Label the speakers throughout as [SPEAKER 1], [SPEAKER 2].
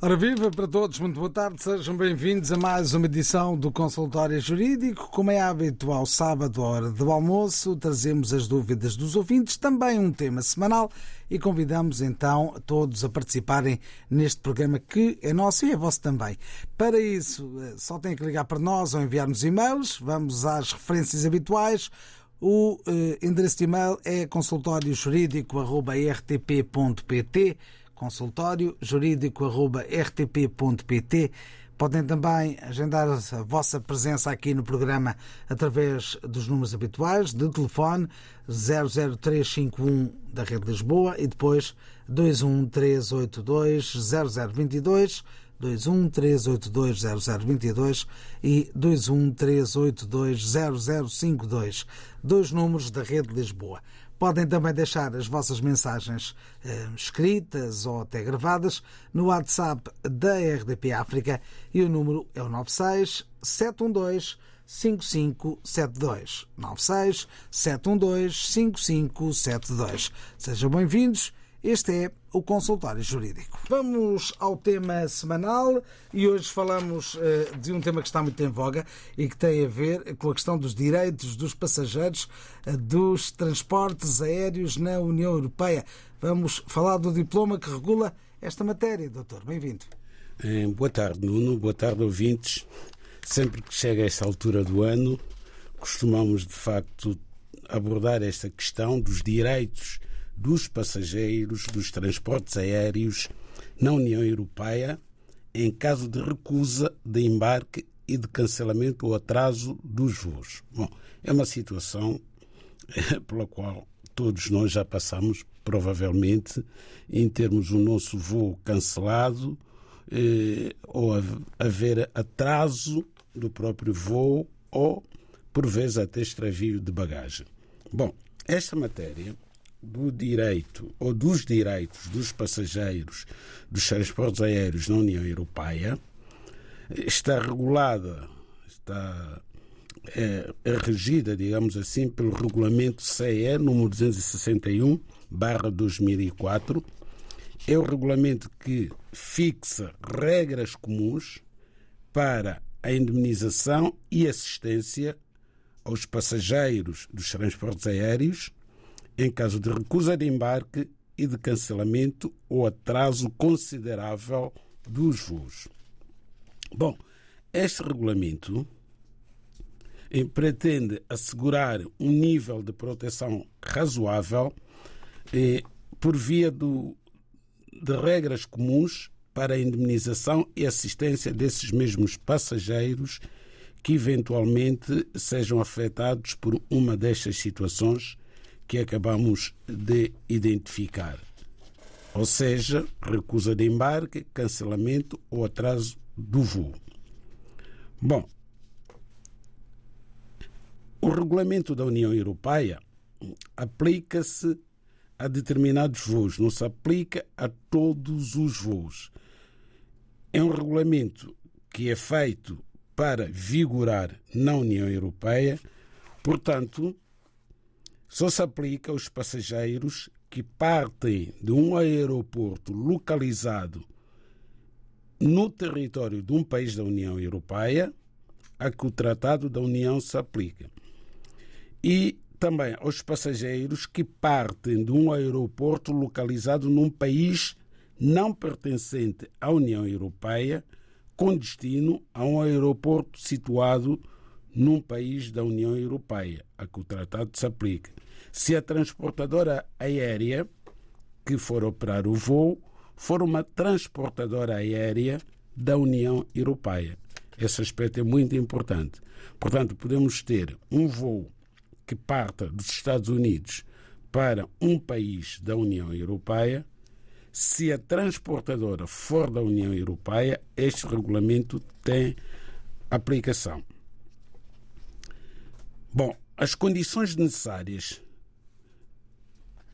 [SPEAKER 1] Ora viva para todos, muito boa tarde, sejam bem-vindos a mais uma edição do Consultório Jurídico. Como é habitual, sábado, à hora do almoço, trazemos as dúvidas dos ouvintes, também um tema semanal e convidamos então todos a participarem neste programa que é nosso e é vosso também. Para isso, eh, só têm que ligar para nós ou enviar-nos e-mails, vamos às referências habituais. O eh, endereço de e-mail é consultóriojurídico.rtp.pt consultório jurídico.rtp.pt. Podem também agendar a vossa presença aqui no programa através dos números habituais de telefone 00351 da Rede Lisboa e depois 21382 0022 213820022 e 213820052, dois números da Rede Lisboa. Podem também deixar as vossas mensagens eh, escritas ou até gravadas no WhatsApp da RDP África e o número é o 96 712 5572. 96 712 5572. Sejam bem-vindos. Este é o Consultório Jurídico. Vamos ao tema semanal e hoje falamos uh, de um tema que está muito em voga e que tem a ver com a questão dos direitos dos passageiros uh, dos transportes aéreos na União Europeia. Vamos falar do diploma que regula esta matéria, doutor. Bem-vindo.
[SPEAKER 2] Eh, boa tarde, Nuno. Boa tarde, ouvintes. Sempre que chega esta altura do ano, costumamos de facto abordar esta questão dos direitos dos passageiros dos transportes aéreos na União Europeia em caso de recusa de embarque e de cancelamento ou atraso dos voos. Bom, é uma situação pela qual todos nós já passamos, provavelmente, em termos o nosso voo cancelado eh, ou haver atraso do próprio voo ou, por vezes, até extravio de bagagem. Bom, esta matéria do direito ou dos direitos dos passageiros dos transportes aéreos na União Europeia está regulada, está é, é regida, digamos assim, pelo regulamento CE número 261 barra 2004. É o regulamento que fixa regras comuns para a indemnização e assistência aos passageiros dos transportes aéreos em caso de recusa de embarque e de cancelamento ou atraso considerável dos voos. Bom, este regulamento eh, pretende assegurar um nível de proteção razoável eh, por via do, de regras comuns para a indemnização e assistência desses mesmos passageiros que eventualmente sejam afetados por uma destas situações que acabamos de identificar. Ou seja, recusa de embarque, cancelamento ou atraso do voo. Bom, o regulamento da União Europeia aplica-se a determinados voos, não se aplica a todos os voos. É um regulamento que é feito para vigorar na União Europeia, portanto, só se aplica aos passageiros que partem de um aeroporto localizado no território de um país da União Europeia a que o Tratado da União se aplica. E também aos passageiros que partem de um aeroporto localizado num país não pertencente à União Europeia, com destino a um aeroporto situado num país da União Europeia, a que o tratado se aplica. Se a transportadora aérea que for operar o voo for uma transportadora aérea da União Europeia. Esse aspecto é muito importante. Portanto, podemos ter um voo que parta dos Estados Unidos para um país da União Europeia. Se a transportadora for da União Europeia, este regulamento tem aplicação. Bom, as condições necessárias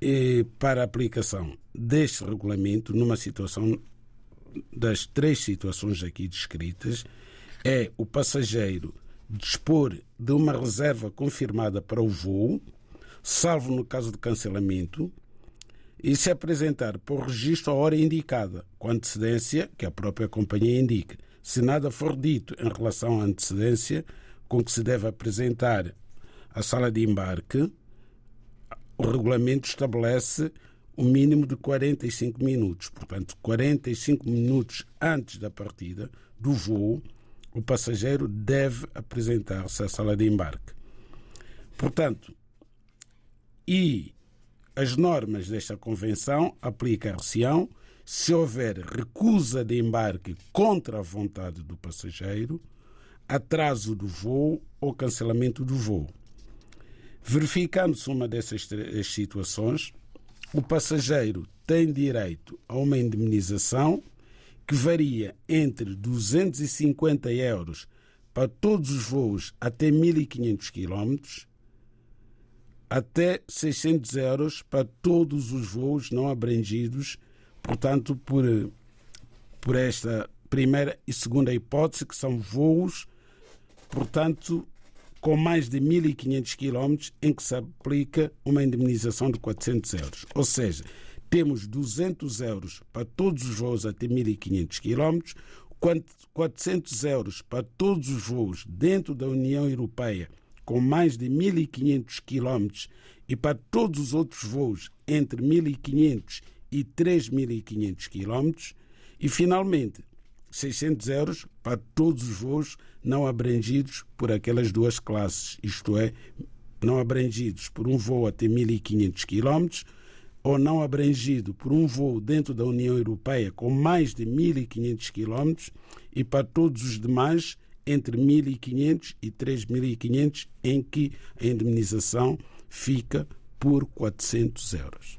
[SPEAKER 2] eh, para a aplicação deste regulamento numa situação das três situações aqui descritas é o passageiro dispor de uma reserva confirmada para o voo, salvo no caso de cancelamento, e se apresentar por registro a hora indicada, com antecedência que a própria companhia indique. Se nada for dito em relação à antecedência com que se deve apresentar a sala de embarque, o regulamento estabelece um mínimo de 45 minutos. Portanto, 45 minutos antes da partida do voo, o passageiro deve apresentar-se à sala de embarque. Portanto, e as normas desta convenção aplicam-se se houver recusa de embarque contra a vontade do passageiro, atraso do voo ou cancelamento do voo. Verificando-se uma dessas situações, o passageiro tem direito a uma indemnização que varia entre 250 euros para todos os voos até 1.500 km até 600 euros para todos os voos não abrangidos, portanto, por, por esta primeira e segunda hipótese, que são voos, portanto, com mais de 1.500 km, em que se aplica uma indemnização de 400 euros. Ou seja, temos 200 euros para todos os voos até 1.500 km, 400 euros para todos os voos dentro da União Europeia com mais de 1.500 km e para todos os outros voos entre 1.500 e 3.500 km e, finalmente, 600 euros para todos os voos não abrangidos por aquelas duas classes, isto é, não abrangidos por um voo até 1.500 km ou não abrangido por um voo dentro da União Europeia com mais de 1.500 km e para todos os demais entre 1.500 e 3.500, em que a indemnização fica por 400 euros.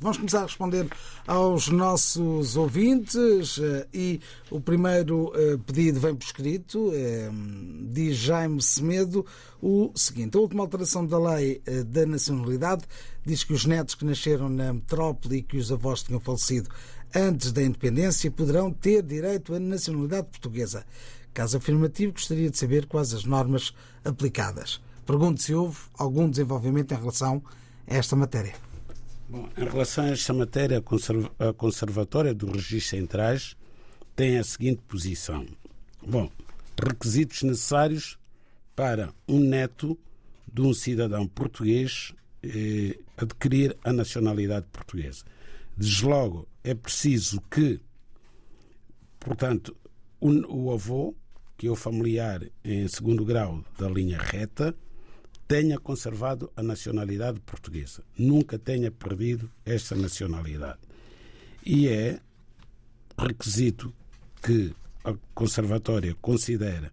[SPEAKER 1] Vamos começar a responder aos nossos ouvintes eh, e o primeiro eh, pedido vem por escrito, eh, diz Jaime Semedo o seguinte: a última alteração da lei da nacionalidade diz que os netos que nasceram na metrópole e que os avós tinham falecido antes da independência poderão ter direito à nacionalidade portuguesa. Caso afirmativo, gostaria de saber quais as normas aplicadas. Pergunto se houve algum desenvolvimento em relação a esta matéria.
[SPEAKER 2] Bom, em relação a esta matéria, a Conservatória dos Registros Centrais tem a seguinte posição. Bom, requisitos necessários para um neto de um cidadão português eh, adquirir a nacionalidade portuguesa. Desde logo, é preciso que, portanto, o, o avô, que é o familiar em segundo grau da linha reta, tenha conservado a nacionalidade portuguesa, nunca tenha perdido esta nacionalidade. E é requisito que a Conservatória considera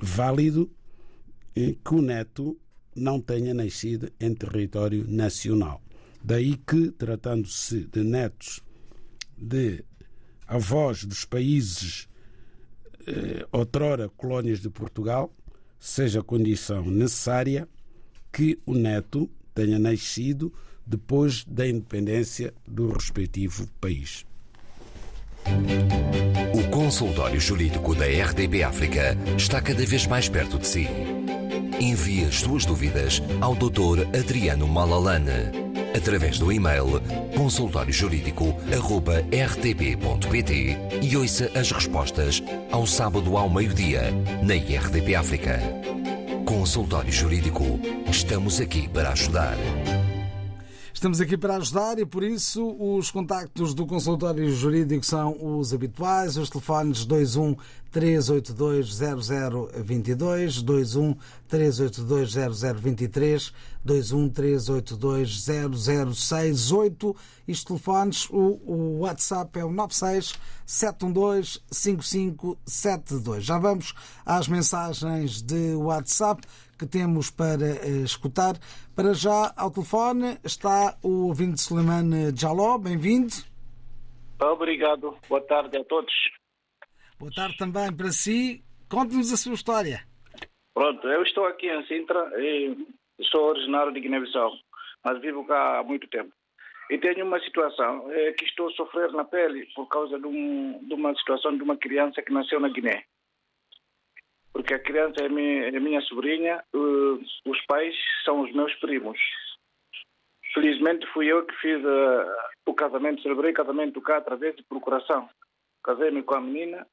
[SPEAKER 2] válido que o neto não tenha nascido em território nacional. Daí que, tratando-se de netos de avós dos países eh, outrora colónias de Portugal, seja condição necessária que o neto tenha nascido depois da independência do respectivo país.
[SPEAKER 3] O consultório jurídico da RDB África está cada vez mais perto de si. Envie as suas dúvidas ao Dr. Adriano Malalane através do e-mail consultóriojurídico.rtp.pt e ouça as respostas ao sábado ao meio-dia na RDP África. Consultório Jurídico. Estamos aqui para ajudar.
[SPEAKER 1] Estamos aqui para ajudar e por isso os contactos do consultório jurídico são os habituais, os telefones 21 382 0022, 21 382 0023, 21 382 0068. Estes telefones, o, o WhatsApp é o 96 712 5572. Já vamos às mensagens de WhatsApp que temos para uh, escutar. Para já, ao telefone está o ouvinte Suleiman Jaló. Bem-vindo.
[SPEAKER 4] Obrigado. Boa tarde a todos.
[SPEAKER 1] Boa tarde também para si. Conte-nos a sua história.
[SPEAKER 4] Pronto, eu estou aqui em Sintra e sou originário de Guiné-Bissau, mas vivo cá há muito tempo. E tenho uma situação é, que estou a sofrer na pele por causa de, um, de, uma situação de uma criança que nasceu na Guiné. Porque a criança é minha, é minha sobrinha, uh, os pais são os meus primos. Felizmente fui eu que fiz uh, o casamento, celebrei o casamento cá através de procuração. Casei-me com a menina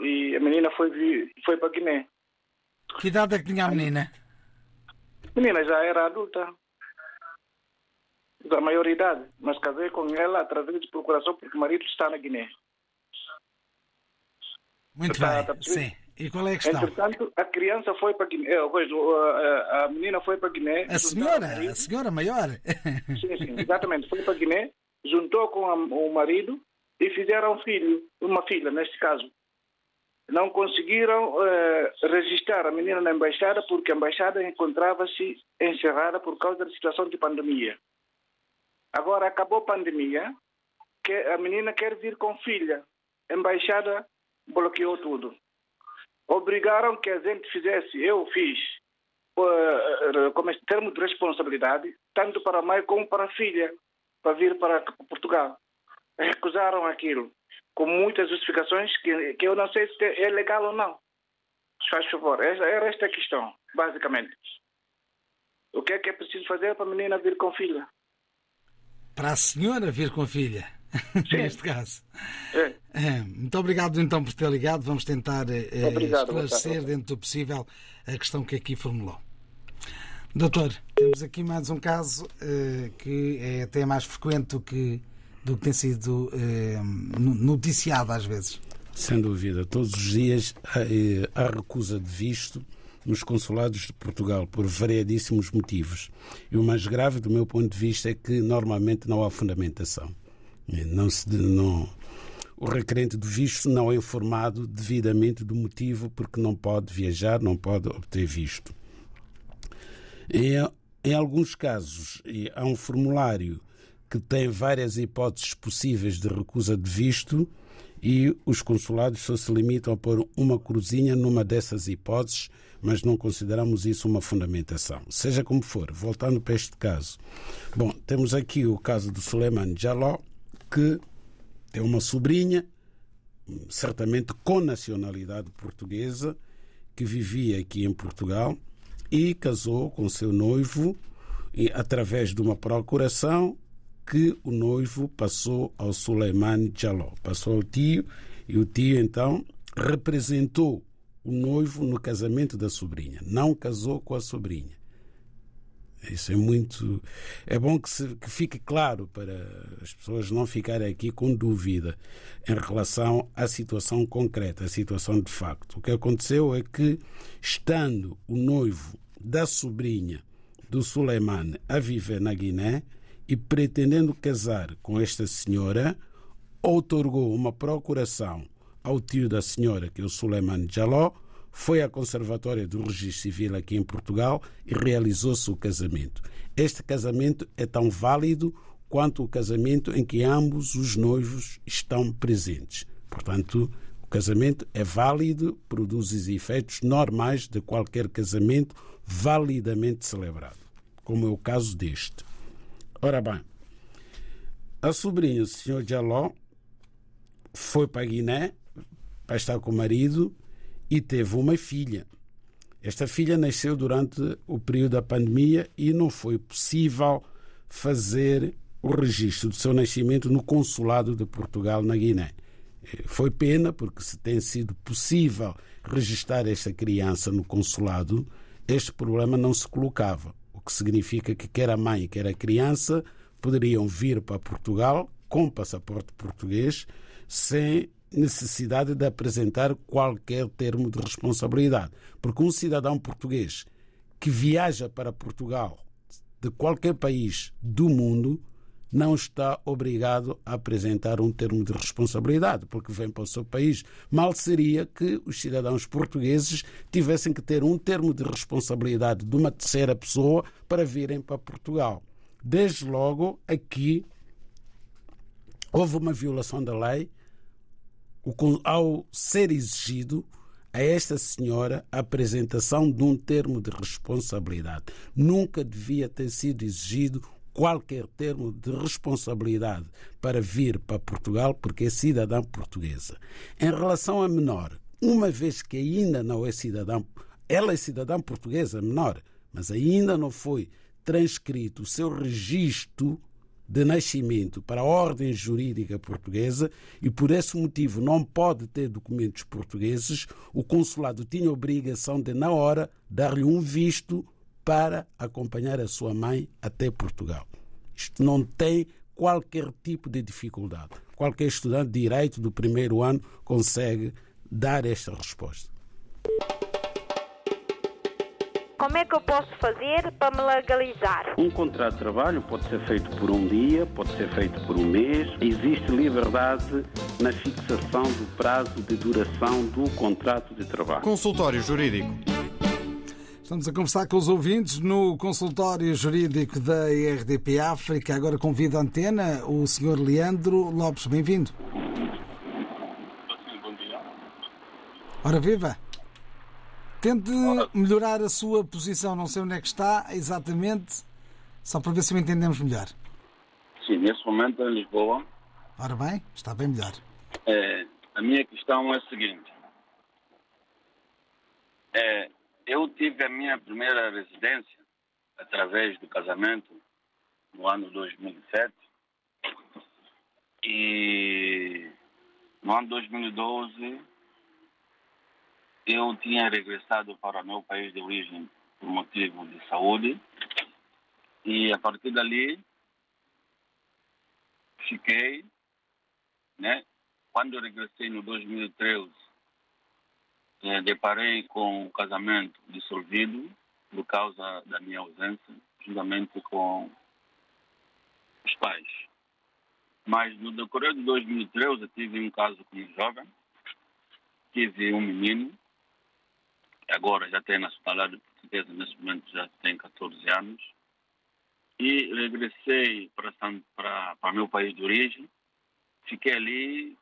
[SPEAKER 4] e a menina foi, foi para Guiné.
[SPEAKER 1] Que idade é que tinha a menina?
[SPEAKER 4] A menina já era adulta, da maioridade, mas casei com ela através de procuração porque o marido está na Guiné.
[SPEAKER 1] Muito bem, está sim. E qual é a questão?
[SPEAKER 4] Entretanto, a criança foi para Guiné, a menina foi para Guiné.
[SPEAKER 1] A senhora, a senhora maior.
[SPEAKER 4] Sim, sim, exatamente. Foi para Guiné, juntou com a, o marido e fizeram um filho, uma filha, neste caso. Não conseguiram uh, registrar a menina na embaixada porque a embaixada encontrava-se encerrada por causa da situação de pandemia. Agora acabou a pandemia, que a menina quer vir com filha. A embaixada bloqueou tudo obrigaram que a gente fizesse, eu fiz, uh, como termo de responsabilidade, tanto para a mãe como para a filha, para vir para Portugal. Recusaram aquilo, com muitas justificações que, que eu não sei se é legal ou não. Faz favor, era esta a questão, basicamente. O que é que é preciso fazer para a menina vir com filha?
[SPEAKER 1] Para a senhora vir com filha? Neste caso. É. Muito obrigado então por ter ligado. Vamos tentar eh, obrigado, esclarecer dentro do possível a questão que aqui formulou. Doutor, temos aqui mais um caso uh, que é até mais frequente do que, do que tem sido uh, noticiado às vezes.
[SPEAKER 2] Sem dúvida. Todos os dias há, há recusa de visto nos consulados de Portugal por variadíssimos motivos. E o mais grave, do meu ponto de vista, é que normalmente não há fundamentação. Não se, não, o requerente do visto não é informado devidamente do motivo porque não pode viajar, não pode obter visto. Em alguns casos, há um formulário que tem várias hipóteses possíveis de recusa de visto e os consulados só se limitam a pôr uma cruzinha numa dessas hipóteses, mas não consideramos isso uma fundamentação. Seja como for, voltando para este caso. Bom, temos aqui o caso do Suleiman Jaló, que tem uma sobrinha, certamente com nacionalidade portuguesa, que vivia aqui em Portugal e casou com seu noivo e, através de uma procuração que o noivo passou ao Suleiman Jaló. Passou ao tio e o tio então representou o noivo no casamento da sobrinha. Não casou com a sobrinha. Isso é muito. É bom que, se, que fique claro para as pessoas não ficarem aqui com dúvida em relação à situação concreta, à situação de facto. O que aconteceu é que, estando o noivo da sobrinha do Suleiman a viver na Guiné e pretendendo casar com esta senhora, outorgou uma procuração ao tio da senhora, que é o Suleiman Jaló, foi à Conservatória do Registro Civil aqui em Portugal e realizou-se o casamento. Este casamento é tão válido quanto o casamento em que ambos os noivos estão presentes. Portanto, o casamento é válido, produz os efeitos normais de qualquer casamento validamente celebrado, como é o caso deste. Ora bem, a sobrinha do Sr. Jaló foi para Guiné para estar com o marido e teve uma filha. Esta filha nasceu durante o período da pandemia e não foi possível fazer o registro do seu nascimento no consulado de Portugal na Guiné. Foi pena, porque se tem sido possível registrar esta criança no consulado, este problema não se colocava. O que significa que quer a mãe, quer a criança poderiam vir para Portugal com passaporte português sem necessidade de apresentar qualquer termo de responsabilidade. Porque um cidadão português que viaja para Portugal de qualquer país do mundo não está obrigado a apresentar um termo de responsabilidade, porque vem para o seu país. Mal seria que os cidadãos portugueses tivessem que ter um termo de responsabilidade de uma terceira pessoa para virem para Portugal. Desde logo, aqui houve uma violação da lei ao ser exigido a esta senhora a apresentação de um termo de responsabilidade. Nunca devia ter sido exigido qualquer termo de responsabilidade para vir para Portugal, porque é cidadã portuguesa. Em relação a menor, uma vez que ainda não é cidadã, ela é cidadã portuguesa, menor, mas ainda não foi transcrito o seu registro de nascimento para a ordem jurídica portuguesa e por esse motivo não pode ter documentos portugueses, o consulado tinha obrigação de, na hora, dar-lhe um visto para acompanhar a sua mãe até Portugal. Isto não tem qualquer tipo de dificuldade. Qualquer estudante de direito do primeiro ano consegue dar esta resposta.
[SPEAKER 5] Como é que eu posso fazer para me legalizar?
[SPEAKER 6] Um contrato de trabalho pode ser feito por um dia, pode ser feito por um mês. Existe liberdade na fixação do prazo de duração do contrato de trabalho.
[SPEAKER 7] Consultório Jurídico.
[SPEAKER 1] Estamos a conversar com os ouvintes no consultório jurídico da RDP África. Agora convido a antena o Sr. Leandro Lopes. Bem-vindo.
[SPEAKER 8] Bom dia.
[SPEAKER 1] Ora viva! Tente melhorar a sua posição. Não sei onde é que está exatamente, só para ver se o entendemos melhor.
[SPEAKER 8] Sim, nesse momento em Lisboa.
[SPEAKER 1] Ora bem, está bem melhor.
[SPEAKER 8] É, a minha questão é a seguinte. É, eu tive a minha primeira residência através do casamento no ano 2007 e no ano 2012 eu tinha regressado para o meu país de origem por motivo de saúde e a partir dali fiquei, né? Quando eu regressei no 2013, eh, deparei com o casamento dissolvido por causa da minha ausência, juntamente com os pais. Mas no decorrer de 2013 eu tive um caso com um jovem, tive um menino, agora já tem nacionalidade portuguesa, nesse momento já tem 14 anos. E regressei para, para, para meu país de origem. Fiquei ali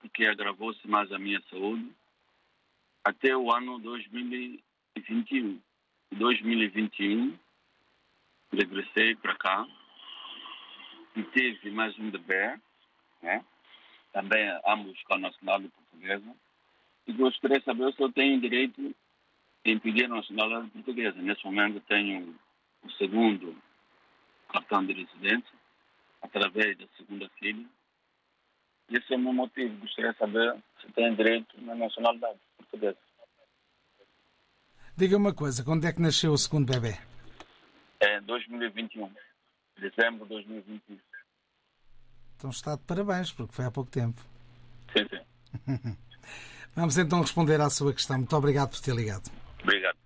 [SPEAKER 8] porque agravou-se mais a minha saúde até o ano 2021. Em 2021, regressei para cá e tive mais um bebê, né? também ambos com a nacionalidade portuguesa e gostaria de saber se eu tenho direito em pedir a nacionalidade portuguesa. Nesse momento tenho o segundo cartão de residência, através da segunda filha. Esse é o meu motivo. Gostaria de saber se tenho direito na nacionalidade portuguesa.
[SPEAKER 1] Diga uma coisa, quando é que nasceu o segundo bebê?
[SPEAKER 8] É 2021. Dezembro de 2021.
[SPEAKER 1] Então está de parabéns, porque foi há pouco tempo.
[SPEAKER 8] Sim, sim.
[SPEAKER 1] Vamos então responder à sua questão. Muito obrigado por ter ligado.
[SPEAKER 8] Obrigado.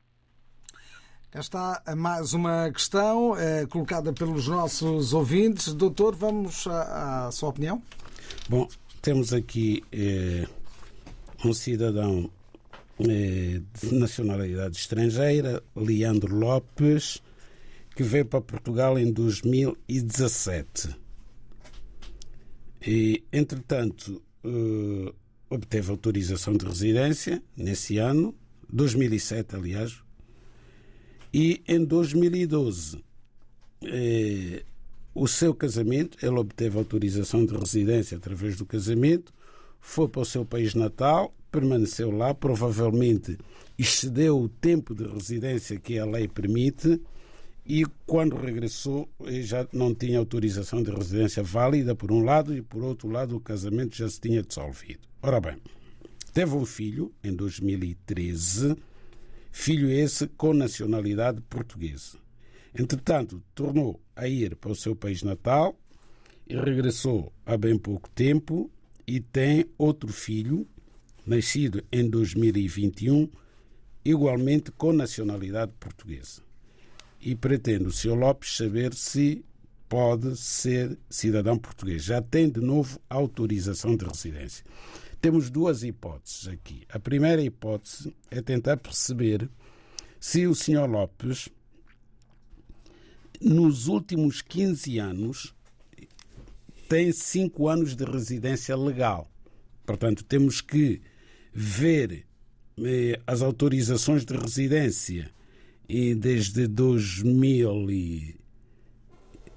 [SPEAKER 1] Cá está mais uma questão eh, colocada pelos nossos ouvintes. Doutor, vamos à, à sua opinião?
[SPEAKER 2] Bom, temos aqui eh, um cidadão eh, de nacionalidade estrangeira, Leandro Lopes, que veio para Portugal em 2017. E, entretanto, eh, obteve autorização de residência nesse ano, 2007, aliás, e em 2012 eh, o seu casamento, ele obteve autorização de residência através do casamento, foi para o seu país natal, permaneceu lá, provavelmente excedeu o tempo de residência que a lei permite e quando regressou já não tinha autorização de residência válida por um lado e por outro lado o casamento já se tinha dissolvido. Ora bem, teve um filho em 2013, filho esse com nacionalidade portuguesa. Entretanto, tornou a ir para o seu país natal e regressou há bem pouco tempo e tem outro filho, nascido em 2021, igualmente com nacionalidade portuguesa. E pretende o Sr. Lopes saber se pode ser cidadão português. Já tem de novo autorização de residência. Temos duas hipóteses aqui. A primeira hipótese é tentar perceber se o Sr. Lopes, nos últimos 15 anos, tem cinco anos de residência legal. Portanto, temos que ver eh, as autorizações de residência e desde 2000 e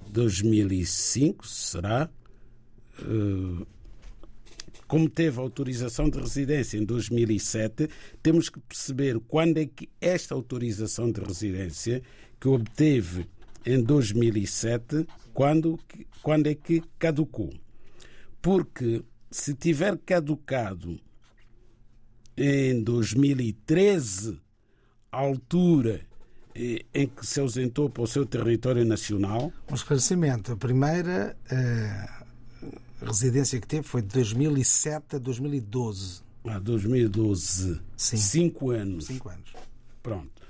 [SPEAKER 2] 2005, será? Uh, como teve autorização de residência em 2007, temos que perceber quando é que esta autorização de residência que obteve em 2007, quando, quando é que caducou. Porque se tiver caducado em 2013, a altura eh, em que se ausentou para o seu território nacional.
[SPEAKER 1] Um esclarecimento. A primeira eh, residência que teve foi de 2007 a 2012.
[SPEAKER 2] Ah, 2012. Sim. Cinco anos.
[SPEAKER 1] Cinco anos.
[SPEAKER 2] Pronto.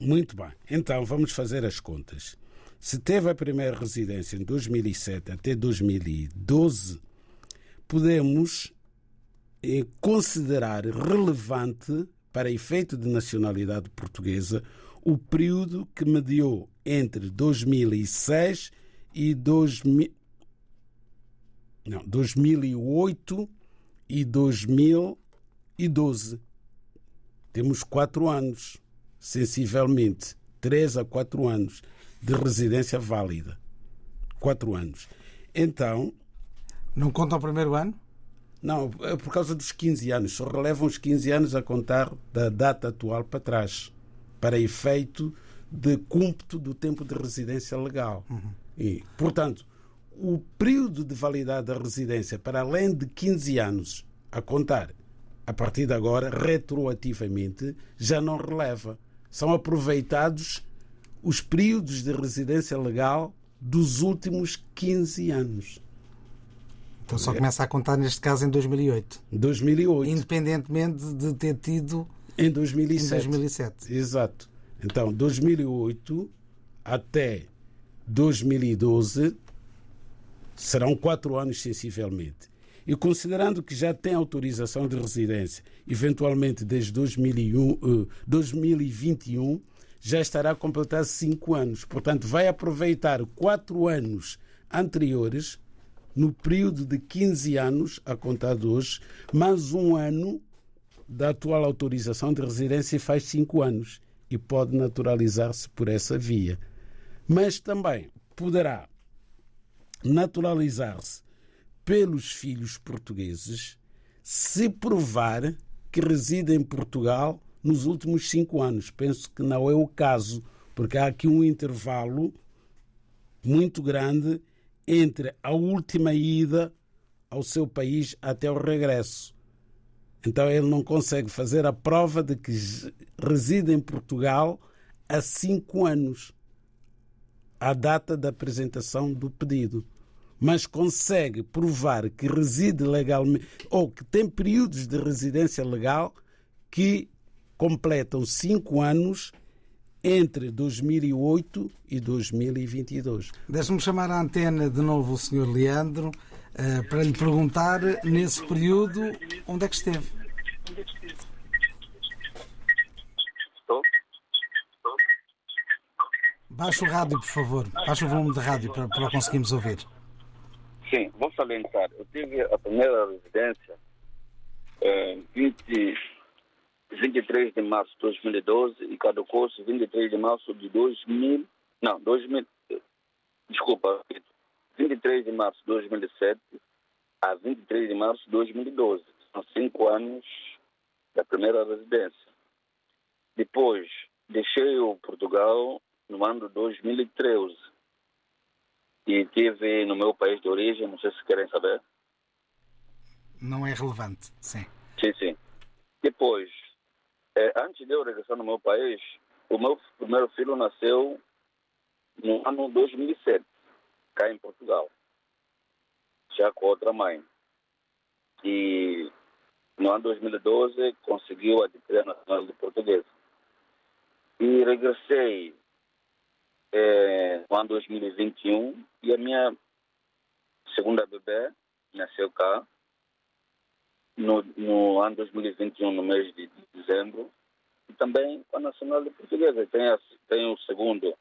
[SPEAKER 2] Muito bem. Então, vamos fazer as contas. Se teve a primeira residência em 2007 até 2012, podemos eh, considerar relevante, para efeito de nacionalidade portuguesa, o período que mediou entre 2006 e 2000, não, 2008 e 2012. Temos quatro anos, sensivelmente, três a quatro anos de residência válida. Quatro anos. Então.
[SPEAKER 1] Não conta o primeiro ano?
[SPEAKER 2] Não, é por causa dos 15 anos. Só relevam os 15 anos a contar da data atual para trás, para efeito de cúmputo do tempo de residência legal. Uhum. E, portanto, o período de validade da residência, para além de 15 anos a contar, a partir de agora, retroativamente, já não releva. São aproveitados os períodos de residência legal dos últimos 15 anos.
[SPEAKER 1] Então só começa a contar neste caso em 2008.
[SPEAKER 2] 2008.
[SPEAKER 1] Independentemente de ter tido
[SPEAKER 2] em 2007.
[SPEAKER 1] Em 2007.
[SPEAKER 2] Exato. Então, 2008 até 2012 serão quatro anos sensivelmente. E considerando que já tem autorização de residência, eventualmente desde 2001, 2021, eh, já estará a completar cinco anos. Portanto, vai aproveitar quatro anos anteriores, no período de 15 anos, a contar de hoje, mais um ano da atual autorização de residência e faz cinco anos. E pode naturalizar-se por essa via. Mas também poderá naturalizar-se pelos filhos portugueses se provar que reside em Portugal nos últimos cinco anos. Penso que não é o caso, porque há aqui um intervalo muito grande entre a última ida ao seu país até o regresso. Então ele não consegue fazer a prova de que reside em Portugal há cinco anos, à data da apresentação do pedido. Mas consegue provar que reside legalmente ou que tem períodos de residência legal que completam cinco anos entre 2008 e 2022.
[SPEAKER 1] Deixe-me chamar à antena de novo o Sr. Leandro uh, para lhe perguntar, nesse período, onde é que esteve? Baixe o rádio, por favor. Baixe o volume de rádio para, para conseguirmos ouvir.
[SPEAKER 8] Sim, vou salientar. Eu tive a primeira residência 20 23 de março de 2012 e caducou-se 23 de março de 2000. Não, 2000. Desculpa, 23 de março de 2007 a 23 de março de 2012. São cinco anos da primeira residência. Depois, deixei o Portugal no ano de 2013 e tive no meu país de origem, não sei se querem saber.
[SPEAKER 1] Não é relevante, sim.
[SPEAKER 8] Sim, sim. Depois, é, antes de eu regressar no meu país, o meu primeiro filho nasceu no ano 2007, cá em Portugal, já com outra mãe. E no ano 2012 conseguiu adquirir a nacionalidade portuguesa. E regressei é, no ano 2021 e a minha segunda bebê nasceu cá no, no ano 2021, no mês de dezembro, e também com a nacionalidade portuguesa. Tem, a, tem o segundo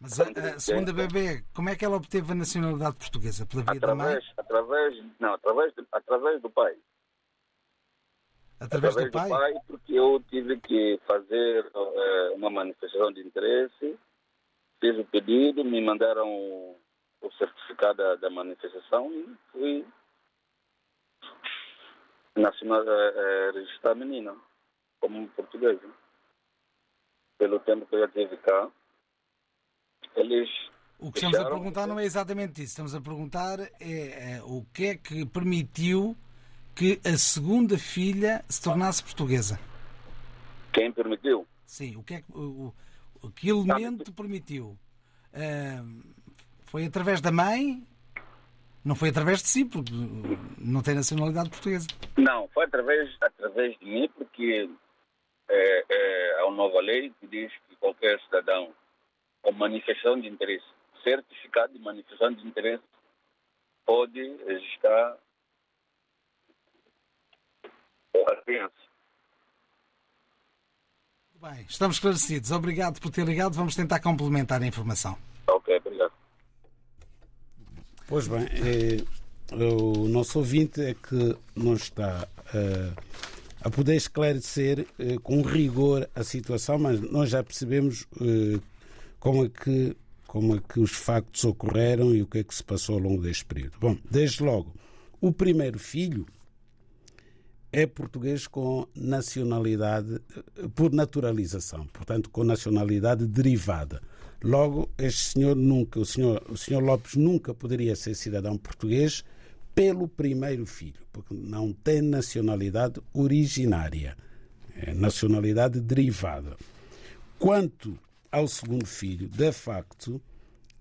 [SPEAKER 1] Mas a, a segunda bebê, como é que ela obteve a nacionalidade portuguesa? Pela via da mãe?
[SPEAKER 8] através, através, não, através, através do pai.
[SPEAKER 1] Através do pai?
[SPEAKER 8] porque eu tive que fazer eh, uma manifestação de interesse, fiz o pedido, me mandaram o certificado da, da manifestação e fui nacional, eh, eh, registrar a menina como portuguesa. Pelo tempo que eu já tive cá, eles
[SPEAKER 1] O que estamos a perguntar não é exatamente isso. Estamos a perguntar é, é, o que é que permitiu que a segunda filha se tornasse portuguesa.
[SPEAKER 8] Quem permitiu?
[SPEAKER 1] Sim, o que é que, o- que elemento permitiu? Ah, foi através da mãe? Não foi através de si, porque não tem nacionalidade portuguesa.
[SPEAKER 8] Não, foi através, através de mim, porque é, é, há uma nova lei que diz que qualquer cidadão com manifestação de interesse, certificado de manifestação de interesse, pode registrar a criança.
[SPEAKER 1] Bem, estamos esclarecidos. Obrigado por ter ligado. Vamos tentar complementar a informação.
[SPEAKER 8] Ok, obrigado.
[SPEAKER 2] Pois bem, eh, o nosso ouvinte é que não está eh, a poder esclarecer eh, com rigor a situação, mas nós já percebemos como, é que, como é que os factos ocorreram e o que é que se passou ao longo deste período. Bom, desde logo, o primeiro filho é português com nacionalidade, eh, por naturalização, portanto, com nacionalidade derivada. Logo, este senhor nunca, o senhor, o senhor Lopes nunca poderia ser cidadão português pelo primeiro filho, porque não tem nacionalidade originária, é nacionalidade derivada. Quanto ao segundo filho, de facto,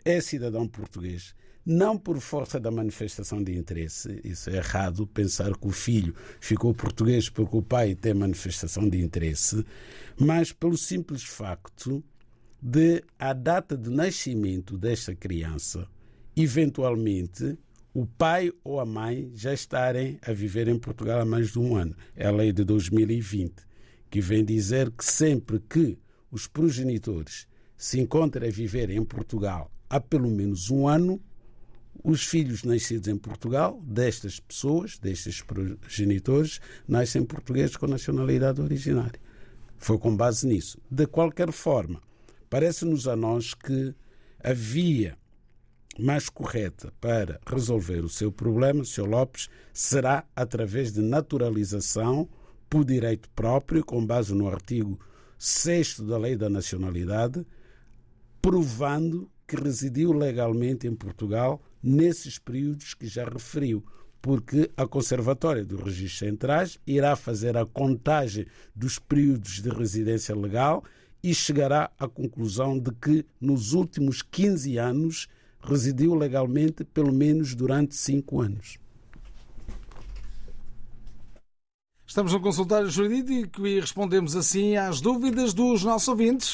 [SPEAKER 2] é cidadão português, não por força da manifestação de interesse. Isso é errado pensar que o filho ficou português porque o pai tem manifestação de interesse, mas pelo simples facto de a data de nascimento desta criança, eventualmente o pai ou a mãe já estarem a viver em Portugal há mais de um ano. É a lei de 2020, que vem dizer que sempre que os progenitores se encontram a viver em Portugal há pelo menos um ano, os filhos nascidos em Portugal, destas pessoas, destes progenitores, nascem portugueses com nacionalidade originária. Foi com base nisso. De qualquer forma, parece-nos a nós que a via mais correta para resolver o seu problema, Sr. Lopes, será através de naturalização por direito próprio, com base no artigo 6 da Lei da Nacionalidade, provando que residiu legalmente em Portugal nesses períodos que já referiu, porque a Conservatória dos Registros Centrais irá fazer a contagem dos períodos de residência legal e chegará à conclusão de que nos últimos 15 anos residiu legalmente pelo menos durante 5 anos.
[SPEAKER 1] Estamos no consultório jurídico e respondemos assim às dúvidas dos nossos ouvintes.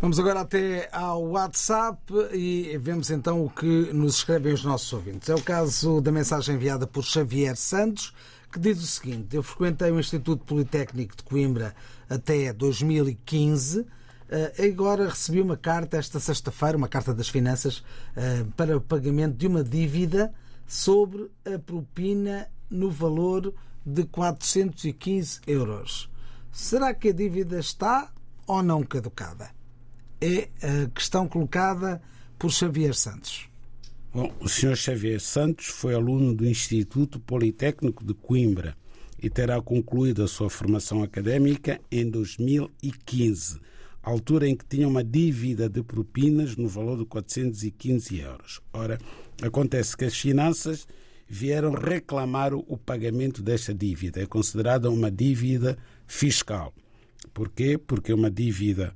[SPEAKER 1] Vamos agora até ao WhatsApp e vemos então o que nos escrevem os nossos ouvintes. É o caso da mensagem enviada por Xavier Santos, que diz o seguinte: Eu frequentei o Instituto Politécnico de Coimbra até 2015. Uh, agora recebi uma carta esta sexta-feira, uma carta das finanças, uh, para o pagamento de uma dívida sobre a propina no valor de 415 euros. Será que a dívida está ou não caducada? É a questão colocada por Xavier Santos.
[SPEAKER 2] Bom, o Sr. Xavier Santos foi aluno do Instituto Politécnico de Coimbra e terá concluído a sua formação académica em 2015, altura em que tinha uma dívida de propinas no valor de 415 euros. Ora, acontece que as finanças vieram reclamar o pagamento desta dívida. É considerada uma dívida fiscal. Porquê? Porque é uma dívida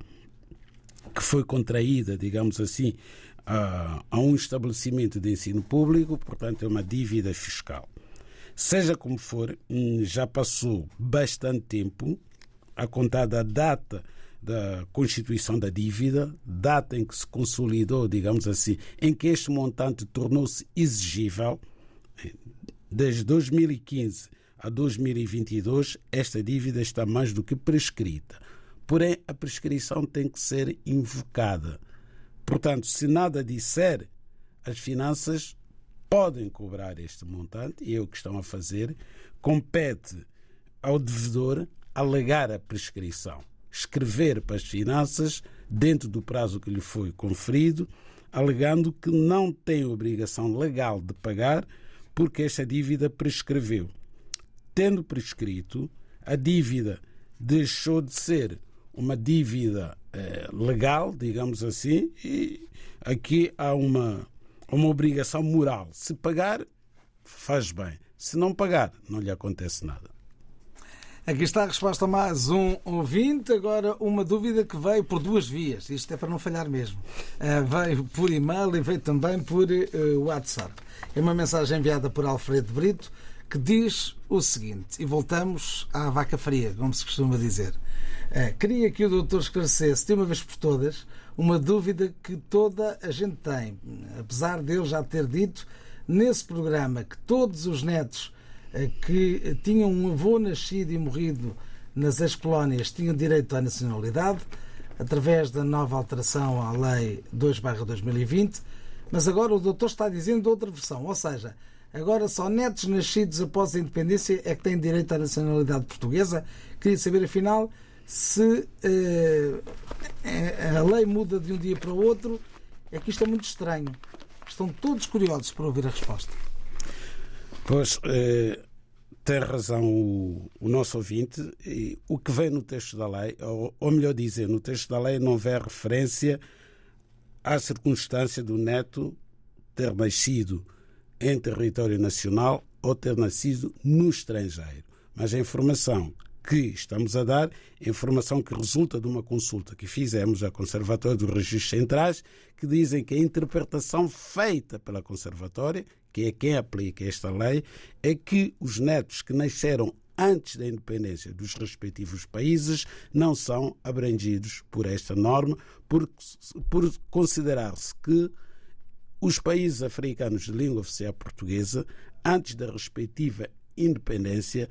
[SPEAKER 2] que foi contraída, digamos assim, a, a, um estabelecimento de ensino público, portanto, é uma dívida fiscal. Seja como for, hum, já passou bastante tempo a contar da data da constituição da dívida, data em que se consolidou, digamos assim, em que este montante tornou-se exigível. Desde 2015 a 2022, esta dívida está mais do que prescrita. Porém, a prescrição tem que ser invocada. Portanto, se nada disser, as finanças podem cobrar este montante, e é o que estão a fazer, compete ao devedor alegar a prescrição, escrever para as finanças, dentro do prazo que lhe foi conferido, alegando que não tem obrigação legal de pagar porque esta dívida prescreveu. Tendo prescrito, a dívida deixou de ser uma dívida eh, legal, digamos assim, e aqui há uma, uma obrigação moral. Se pagar, faz bem. Se não pagar, não lhe acontece nada.
[SPEAKER 1] Aqui está a resposta a mais um ouvinte. Agora, uma dúvida que veio por duas vias. Isto é para não falhar mesmo. Uh, veio por e-mail e veio também por uh, WhatsApp. É uma mensagem enviada por Alfredo Brito que diz o seguinte, e voltamos à vaca fria, como se costuma dizer. Uh, queria que o doutor esclarecesse, de uma vez por todas, uma dúvida que toda a gente tem, apesar dele já ter dito nesse programa que todos os netos que tinham um avô nascido e morrido nas ex-colónias tinham direito à nacionalidade, através da nova alteração à Lei 2-2020, mas agora o doutor está dizendo outra versão, ou seja, agora só netos nascidos após a independência é que têm direito à nacionalidade portuguesa. Queria saber, afinal, se eh, a lei muda de um dia para o outro. É que isto é muito estranho. Estão todos curiosos para ouvir a resposta.
[SPEAKER 2] Pois, eh, tem razão o, o, nosso ouvinte. E o que vem no texto da lei, ou, ou melhor dizer, no texto da lei não vê referência à circunstância do neto ter nascido em território nacional ou ter nascido no estrangeiro. Mas a informação que estamos a dar, informação que resulta de uma consulta que fizemos à Conservatória dos Registros Centrais, que dizem que a interpretação feita pela Conservatória, que é quem aplica esta lei, é que os netos que nasceram antes da independência dos respectivos países não são abrangidos por esta norma, por, por considerar-se que os países africanos de língua oficial portuguesa, antes da respectiva independência,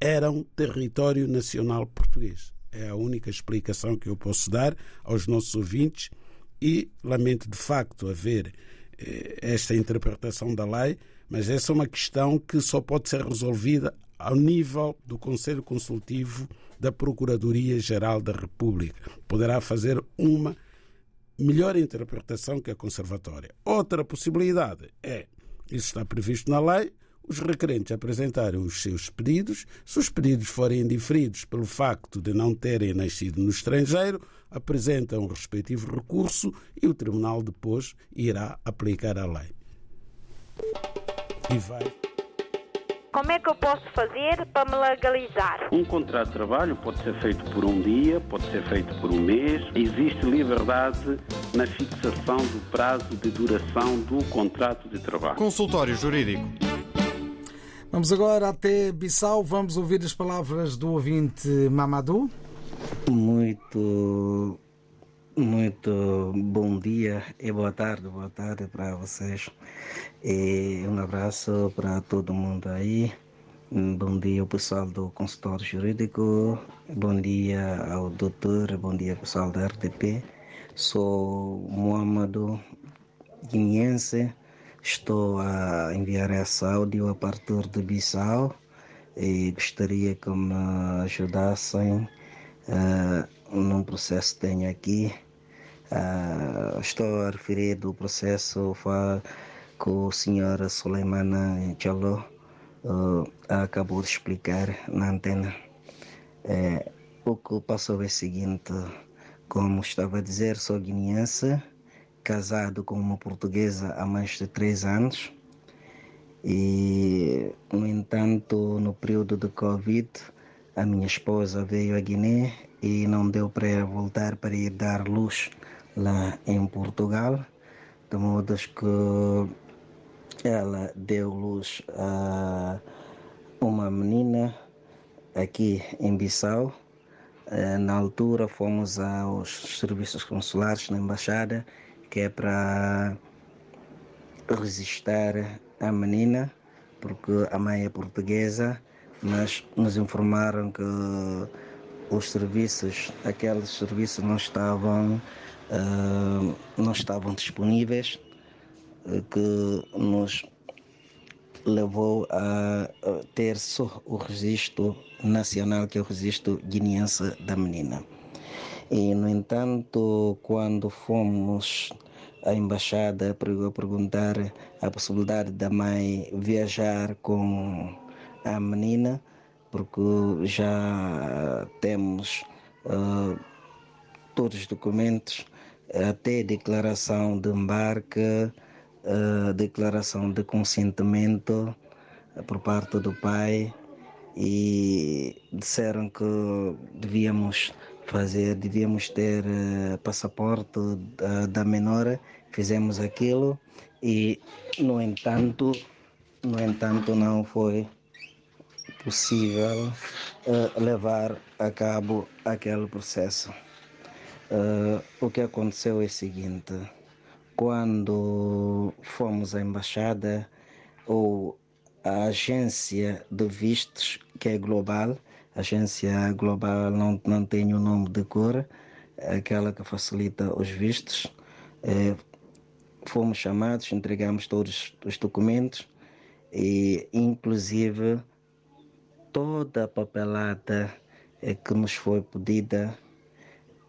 [SPEAKER 2] eram território nacional português. É a única explicação que eu posso dar aos nossos ouvintes e lamento de facto haver eh, esta interpretação da lei, mas essa é uma questão que só pode ser resolvida ao nível do Conselho Consultivo da Procuradoria-Geral da República. Poderá fazer uma melhor interpretação que a conservatória. Outra possibilidade é, isso está previsto na lei, os requerentes apresentarem os seus pedidos. Se os pedidos forem indiferidos pelo facto de não terem nascido no estrangeiro, apresentam o respectivo recurso e o Tribunal depois irá aplicar a lei.
[SPEAKER 5] E vai. Como é que eu posso fazer para me legalizar?
[SPEAKER 6] Um contrato de trabalho pode ser feito por um dia, pode ser feito por um mês. Existe liberdade na fixação do prazo de duração do contrato de trabalho.
[SPEAKER 7] Consultório Jurídico.
[SPEAKER 1] Vamos agora até Bissau, vamos ouvir as palavras do ouvinte Mamadou.
[SPEAKER 9] Muito, muito bom dia e boa tarde, boa tarde para vocês. E um abraço para todo mundo aí. Bom dia pessoal do consultório jurídico, bom dia ao doutor, bom dia pessoal da RTP. Sou Mohamed guineense Estou a enviar esse áudio a partir de Bissau e gostaria que me ajudassem uh, num processo que tenho aqui. Uh, estou a referir do processo que o senhor Suleimana Chalo uh, acabou de explicar na antena. Uh, o que passou é o seguinte, como estava a dizer, sou guineense casado com uma portuguesa há mais de três anos e, no entanto, no período de Covid, a minha esposa veio a Guiné e não deu para voltar para ir dar luz lá em Portugal, de modo que ela deu luz a, uma menina aqui em Bissau. Uh, na altura fomos aos serviços consulares na embaixada, que é para registrar a menina, porque a mãe é portuguesa, mas nos informaram que os serviços, aqueles serviços não estavam, uh, não estavam disponíveis, que nos levou a ter só o registro nacional, que é o registro guineense da menina. E, no entanto, quando fomos à embaixada para perguntar a possibilidade da mãe viajar com a menina, porque já temos uh, todos os documentos, até declaração de embarque, uh, declaração de consentimento por parte do pai e disseram que devíamos fazer, devíamos ter uh, passaporte da, da menor, fizemos aquilo e no entanto, no entanto não foi possível levar a cabo aquele processo. Uh, o que aconteceu é o seguinte: quando fomos à embaixada ou à agência de vistos, que é global, agência global não, não tem o nome de cor, aquela que facilita os vistos. Uh, fomos chamados, entregamos todos os documentos e, inclusive, toda a papelada é que nos foi pedida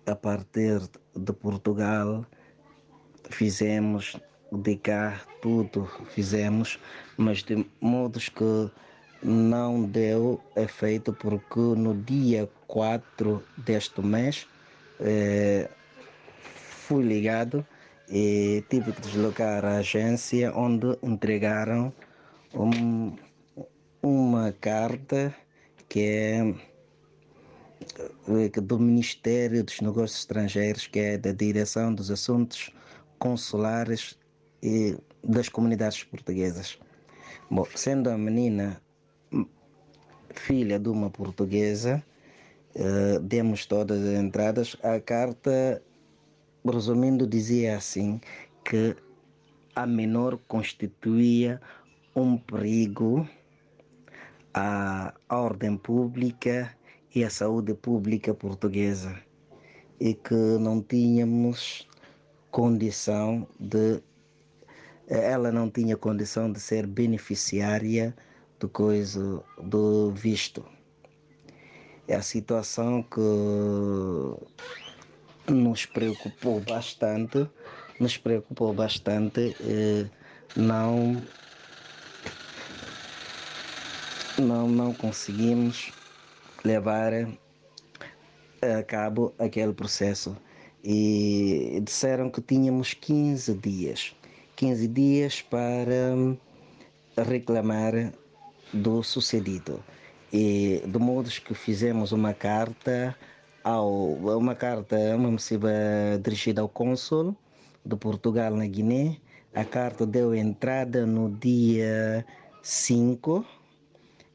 [SPEAKER 9] a partir de Portugal, fizemos de cá tudo, fizemos, mas de modos que não deu efeito porque no dia 4 deste mês eh, fui ligado e tive que deslocar a agência onde entregaram um, uma carta que é do Ministério dos Negócios Estrangeiros, que é da Direção dos Assuntos Consulares e das Comunidades Portuguesas. Bom, sendo a menina filha de uma portuguesa, uh, demos todas as entradas. A carta, resumindo, dizia assim que a menor constituía um perigo à ordem pública e à saúde pública portuguesa e que não tínhamos condição de ela não tinha condição de ser beneficiária do coisa do visto. É a situação que nos preocupou bastante, nos preocupou bastante, não não, não conseguimos levar a cabo aquele processo. E disseram que tínhamos 15 dias 15 dias para reclamar do sucedido. E de modo que fizemos uma carta ao uma carta, uma missiva dirigida ao cônsul de Portugal na Guiné. A carta deu entrada no dia 5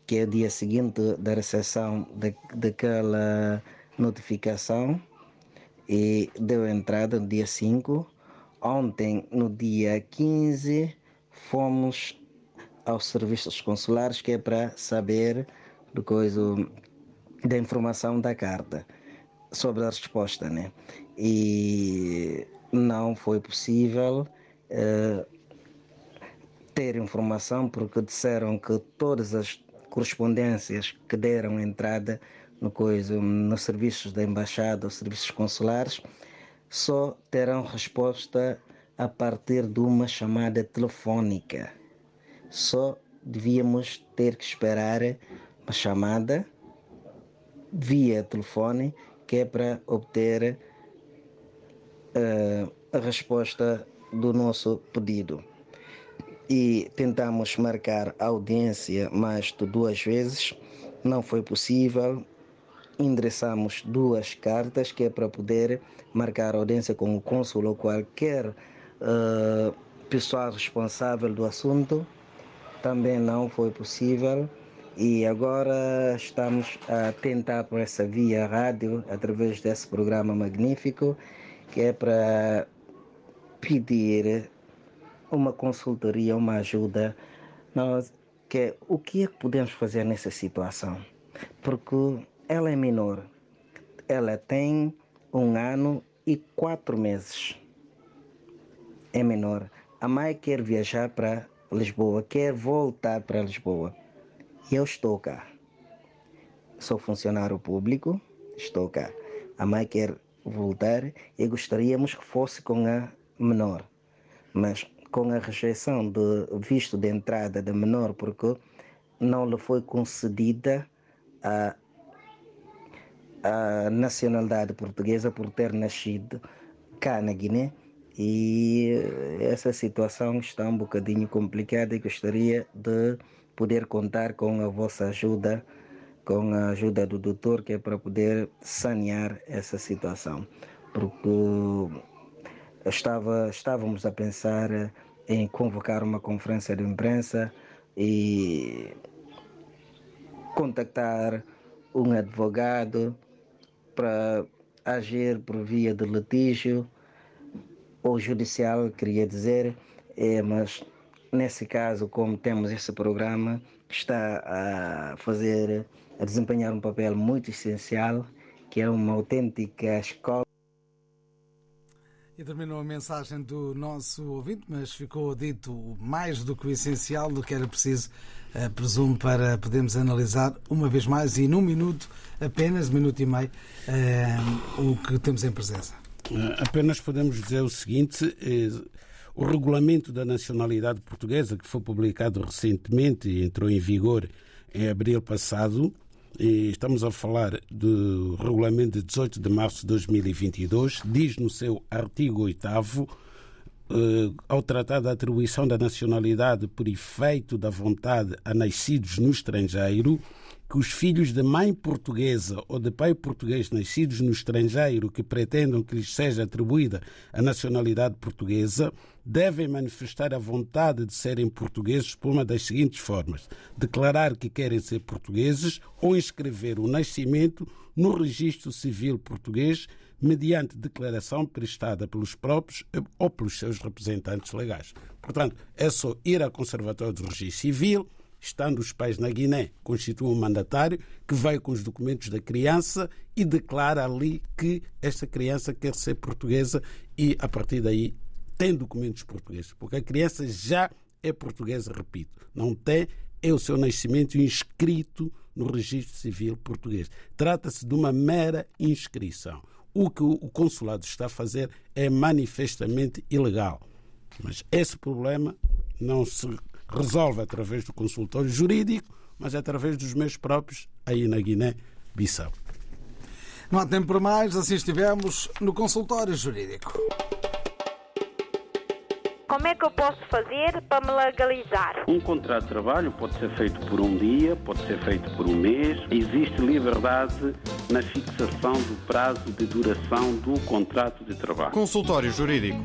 [SPEAKER 9] que é o dia seguinte da recepção daquela notificação, e deu entrada no dia 5. Ontem, no dia 15, fomos aos serviços consulares, que é para saber do coisa, da informação da carta, sobre a resposta, né? E não foi possível uh, ter informação porque disseram que todas as correspondências que deram entrada no coisa, nos serviços da embaixada, os serviços consulares, só terão resposta a partir de uma chamada telefónica. Só devíamos ter que esperar uma chamada via telefone que é para obter uh, a resposta do nosso pedido e tentamos marcar audiência mais de duas vezes, não foi possível. Endereçamos duas cartas que é para poder marcar audiência com o cônsul ou qualquer uh, pessoa responsável do assunto. Também não foi possível E agora estamos a tentar por essa via rádio, através desse programa magnífico, que é para pedir uma consultoria, uma ajuda. Nós, que é, o que é que podemos fazer nessa situação? Porque ela é menor, ela tem um ano e quatro meses. É menor. A mãe quer viajar para Lisboa, quer voltar para Lisboa. E eu estou cá. Sou funcionário público, estou cá. A mãe quer voltar e gostaríamos que fosse com a menor. Mas com a rejeição do visto de entrada da menor, porque não lhe foi concedida a, a nacionalidade portuguesa por ter nascido cá na Guiné. E essa situação está um bocadinho complicada e gostaria de poder contar com a vossa ajuda, com a ajuda do doutor, que é para poder sanear essa situação. Porque estava, estávamos a pensar em convocar uma conferência de imprensa e contactar um advogado para agir por via de litígio ou judicial, queria dizer, é, mas nesse caso, como temos esse programa que está a fazer, a desempenhar um papel muito essencial, que é uma autêntica escola.
[SPEAKER 1] E terminou a mensagem do nosso ouvinte, mas ficou dito mais do que o essencial do que era preciso, uh, presumo, para podermos analisar uma vez mais e num minuto, apenas minuto e meio, uh, o que temos em presença.
[SPEAKER 2] Uh, apenas podemos dizer o seguinte: o regulamento da nacionalidade portuguesa, que foi publicado recentemente e entrou em vigor em abril passado, e estamos a falar do regulamento de 18 de março de 2022, diz no seu artigo 8 eh, ao tratar da atribuição da nacionalidade por efeito da vontade a nascidos no estrangeiro, que os filhos de mãe portuguesa ou de pai português nascidos no estrangeiro que pretendam que lhes seja atribuída a nacionalidade portuguesa devem manifestar a vontade de serem portugueses por uma das seguintes formas: declarar que querem ser portugueses ou inscrever o nascimento no registro civil português mediante declaração prestada pelos próprios ou pelos seus representantes legais. Portanto, é só ir à Conservatória do Registro Civil estando os pais na Guiné, constitui um mandatário que vai com os documentos da criança e declara ali que esta criança quer ser portuguesa e, a partir daí, tem documentos portugueses. Porque a criança já é portuguesa, repito, não tem é o seu nascimento inscrito no registro civil português. Trata-se de uma mera inscrição. O que o consulado está a fazer é manifestamente ilegal. Mas esse problema não se resolve através do consultório jurídico, mas através dos meus próprios aí na Guiné-Bissau.
[SPEAKER 1] Não há tempo para mais, assim estivemos no consultório jurídico.
[SPEAKER 5] Como é que eu posso fazer para me legalizar?
[SPEAKER 6] Um contrato de trabalho pode ser feito por um dia, pode ser feito por um mês. Existe liberdade na fixação do prazo de duração do contrato de trabalho.
[SPEAKER 7] Consultório Jurídico